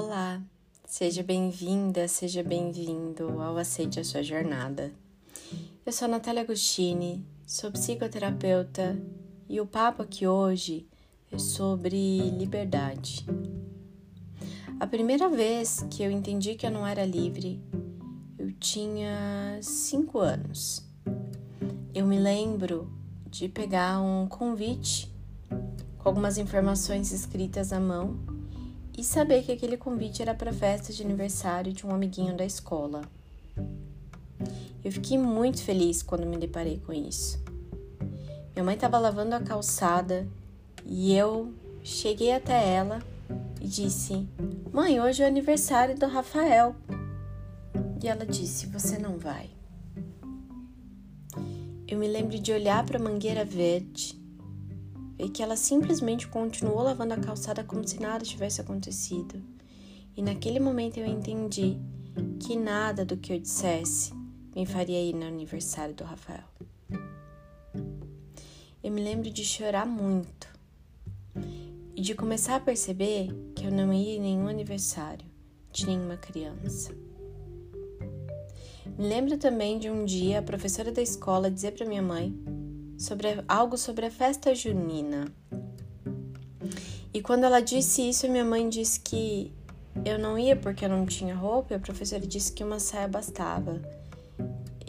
Olá, seja bem-vinda, seja bem-vindo ao Aceite a Sua Jornada. Eu sou Natália Agostini, sou psicoterapeuta e o papo aqui hoje é sobre liberdade. A primeira vez que eu entendi que eu não era livre, eu tinha cinco anos. Eu me lembro de pegar um convite com algumas informações escritas à mão e saber que aquele convite era para a festa de aniversário de um amiguinho da escola. Eu fiquei muito feliz quando me deparei com isso. Minha mãe estava lavando a calçada e eu cheguei até ela e disse: Mãe, hoje é o aniversário do Rafael. E ela disse: Você não vai. Eu me lembro de olhar para a mangueira verde e que ela simplesmente continuou lavando a calçada como se nada tivesse acontecido. E naquele momento eu entendi que nada do que eu dissesse me faria ir no aniversário do Rafael. Eu me lembro de chorar muito e de começar a perceber que eu não ia em nenhum aniversário de nenhuma criança. Me lembro também de um dia a professora da escola dizer para minha mãe sobre algo sobre a festa junina. E quando ela disse isso, minha mãe disse que eu não ia porque eu não tinha roupa, e a professora disse que uma saia bastava.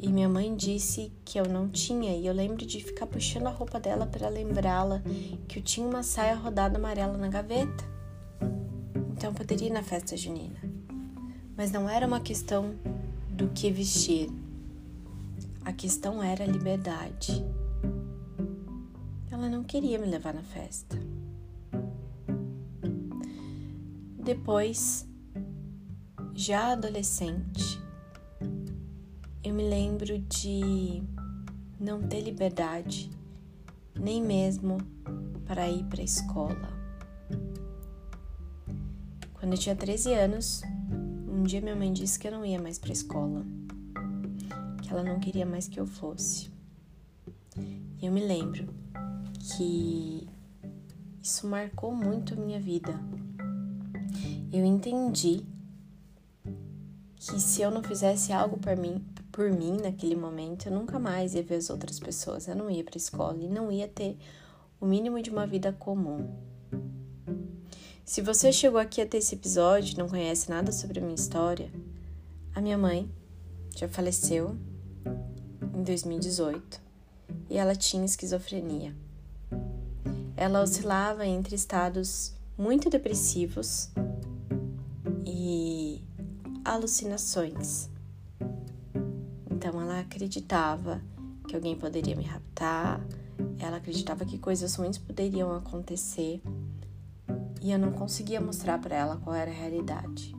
E minha mãe disse que eu não tinha, e eu lembro de ficar puxando a roupa dela para lembrá-la que eu tinha uma saia rodada amarela na gaveta. Então eu poderia ir na festa junina. Mas não era uma questão do que vestir. A questão era a liberdade. Ela não queria me levar na festa. Depois, já adolescente, eu me lembro de não ter liberdade, nem mesmo para ir para a escola. Quando eu tinha 13 anos, um dia minha mãe disse que eu não ia mais para a escola, que ela não queria mais que eu fosse. E eu me lembro que isso marcou muito minha vida. Eu entendi que se eu não fizesse algo por mim, por mim naquele momento, eu nunca mais ia ver as outras pessoas. Eu não ia para escola e não ia ter o mínimo de uma vida comum. Se você chegou aqui até esse episódio e não conhece nada sobre a minha história, a minha mãe já faleceu em 2018 e ela tinha esquizofrenia. Ela oscilava entre estados muito depressivos e alucinações. Então ela acreditava que alguém poderia me raptar, ela acreditava que coisas ruins poderiam acontecer e eu não conseguia mostrar para ela qual era a realidade.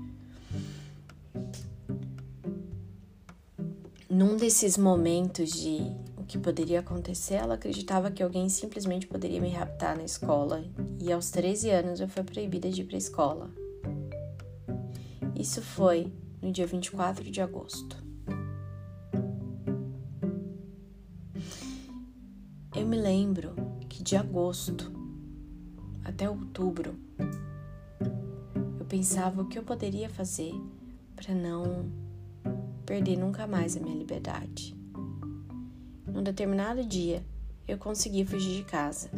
Num desses momentos de que poderia acontecer, ela acreditava que alguém simplesmente poderia me raptar na escola, e aos 13 anos eu fui proibida de ir para a escola. Isso foi no dia 24 de agosto. Eu me lembro que de agosto até outubro eu pensava o que eu poderia fazer para não perder nunca mais a minha liberdade. Num determinado dia, eu consegui fugir de casa.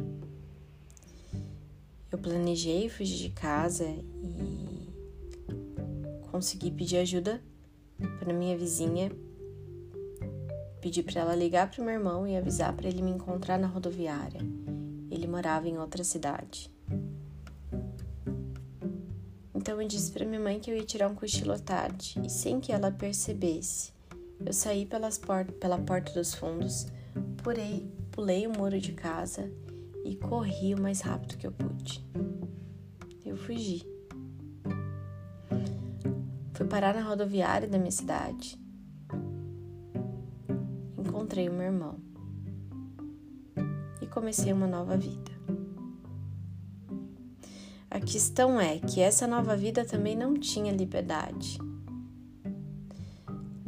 Eu planejei fugir de casa e consegui pedir ajuda para minha vizinha. Pedi para ela ligar para meu irmão e avisar para ele me encontrar na rodoviária. Ele morava em outra cidade. Então eu disse para minha mãe que eu ia tirar um cochilo à tarde e sem que ela percebesse, eu saí pelas port pela porta dos fundos, pulei, pulei o muro de casa e corri o mais rápido que eu pude. Eu fugi. Fui parar na rodoviária da minha cidade. Encontrei o meu irmão e comecei uma nova vida. A questão é que essa nova vida também não tinha liberdade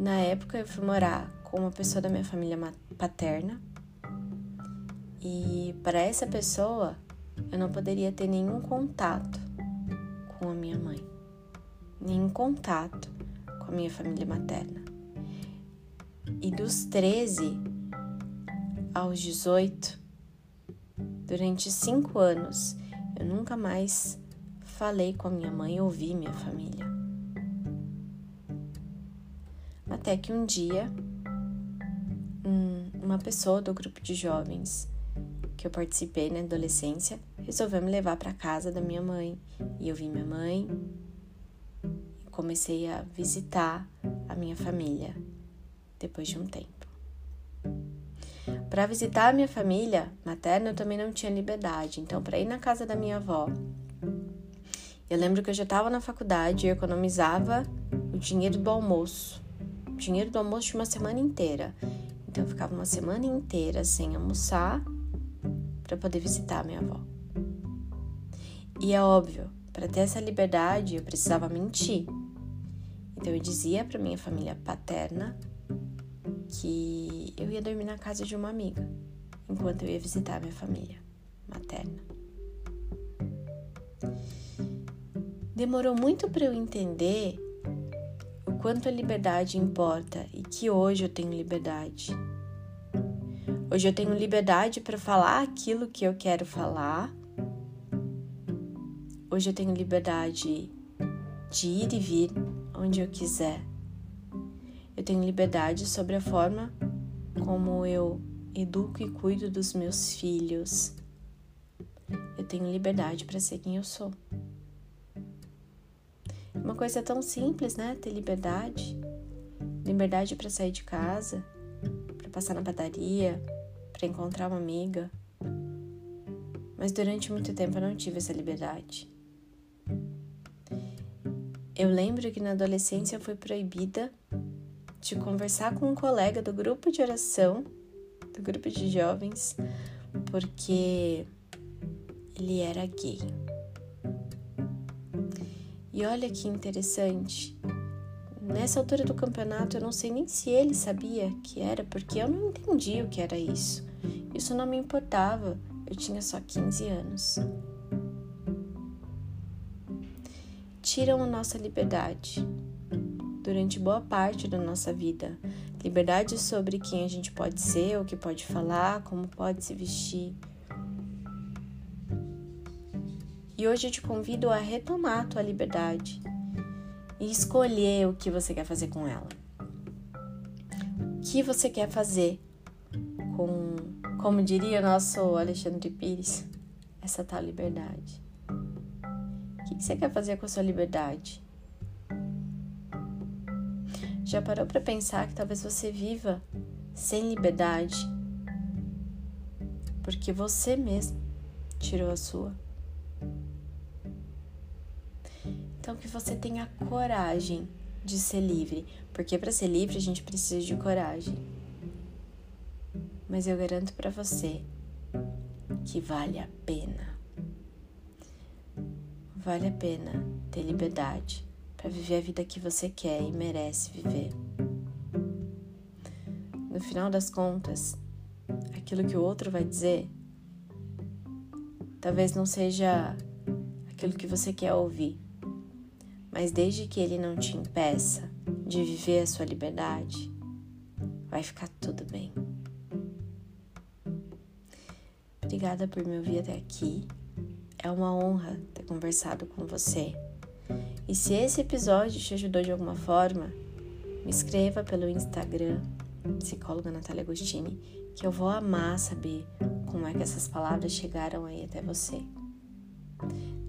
na época eu fui morar com uma pessoa da minha família paterna e para essa pessoa eu não poderia ter nenhum contato com a minha mãe. nenhum contato com a minha família materna. E dos 13 aos 18, durante cinco anos, eu nunca mais falei com a minha mãe, ouvi minha família. Até que um dia, um, uma pessoa do grupo de jovens que eu participei na adolescência resolveu me levar para casa da minha mãe. E eu vi minha mãe e comecei a visitar a minha família depois de um tempo. Para visitar a minha família materna, eu também não tinha liberdade. Então, para ir na casa da minha avó, eu lembro que eu já estava na faculdade e economizava o dinheiro do almoço. Dinheiro do almoço de uma semana inteira. Então, eu ficava uma semana inteira sem almoçar para poder visitar a minha avó. E é óbvio, para ter essa liberdade, eu precisava mentir. Então, eu dizia para minha família paterna que eu ia dormir na casa de uma amiga enquanto eu ia visitar minha família materna. Demorou muito para eu entender quanto a liberdade importa e que hoje eu tenho liberdade. Hoje eu tenho liberdade para falar aquilo que eu quero falar. Hoje eu tenho liberdade de ir e vir onde eu quiser. Eu tenho liberdade sobre a forma como eu educo e cuido dos meus filhos. Eu tenho liberdade para ser quem eu sou. Uma coisa tão simples, né? Ter liberdade. Liberdade para sair de casa, para passar na padaria, para encontrar uma amiga. Mas durante muito tempo eu não tive essa liberdade. Eu lembro que na adolescência eu fui proibida de conversar com um colega do grupo de oração, do grupo de jovens, porque ele era gay. E olha que interessante. Nessa altura do campeonato, eu não sei nem se ele sabia que era, porque eu não entendi o que era isso. Isso não me importava, eu tinha só 15 anos. Tiram a nossa liberdade durante boa parte da nossa vida. Liberdade sobre quem a gente pode ser, o que pode falar, como pode se vestir. E hoje eu te convido a retomar a tua liberdade e escolher o que você quer fazer com ela. O que você quer fazer com, como diria nosso Alexandre Pires, essa tal liberdade. O que você quer fazer com a sua liberdade? Já parou para pensar que talvez você viva sem liberdade porque você mesmo tirou a sua? Que você tenha coragem de ser livre, porque para ser livre a gente precisa de coragem. Mas eu garanto para você que vale a pena. Vale a pena ter liberdade para viver a vida que você quer e merece viver. No final das contas, aquilo que o outro vai dizer talvez não seja aquilo que você quer ouvir, mas desde que ele não te impeça de viver a sua liberdade, vai ficar tudo bem. Obrigada por me ouvir até aqui. É uma honra ter conversado com você. E se esse episódio te ajudou de alguma forma, me escreva pelo Instagram, psicóloga Natália Agostini, que eu vou amar saber como é que essas palavras chegaram aí até você.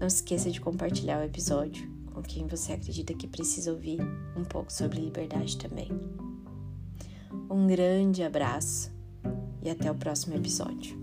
Não esqueça de compartilhar o episódio com quem você acredita que precisa ouvir um pouco sobre liberdade também. Um grande abraço e até o próximo episódio.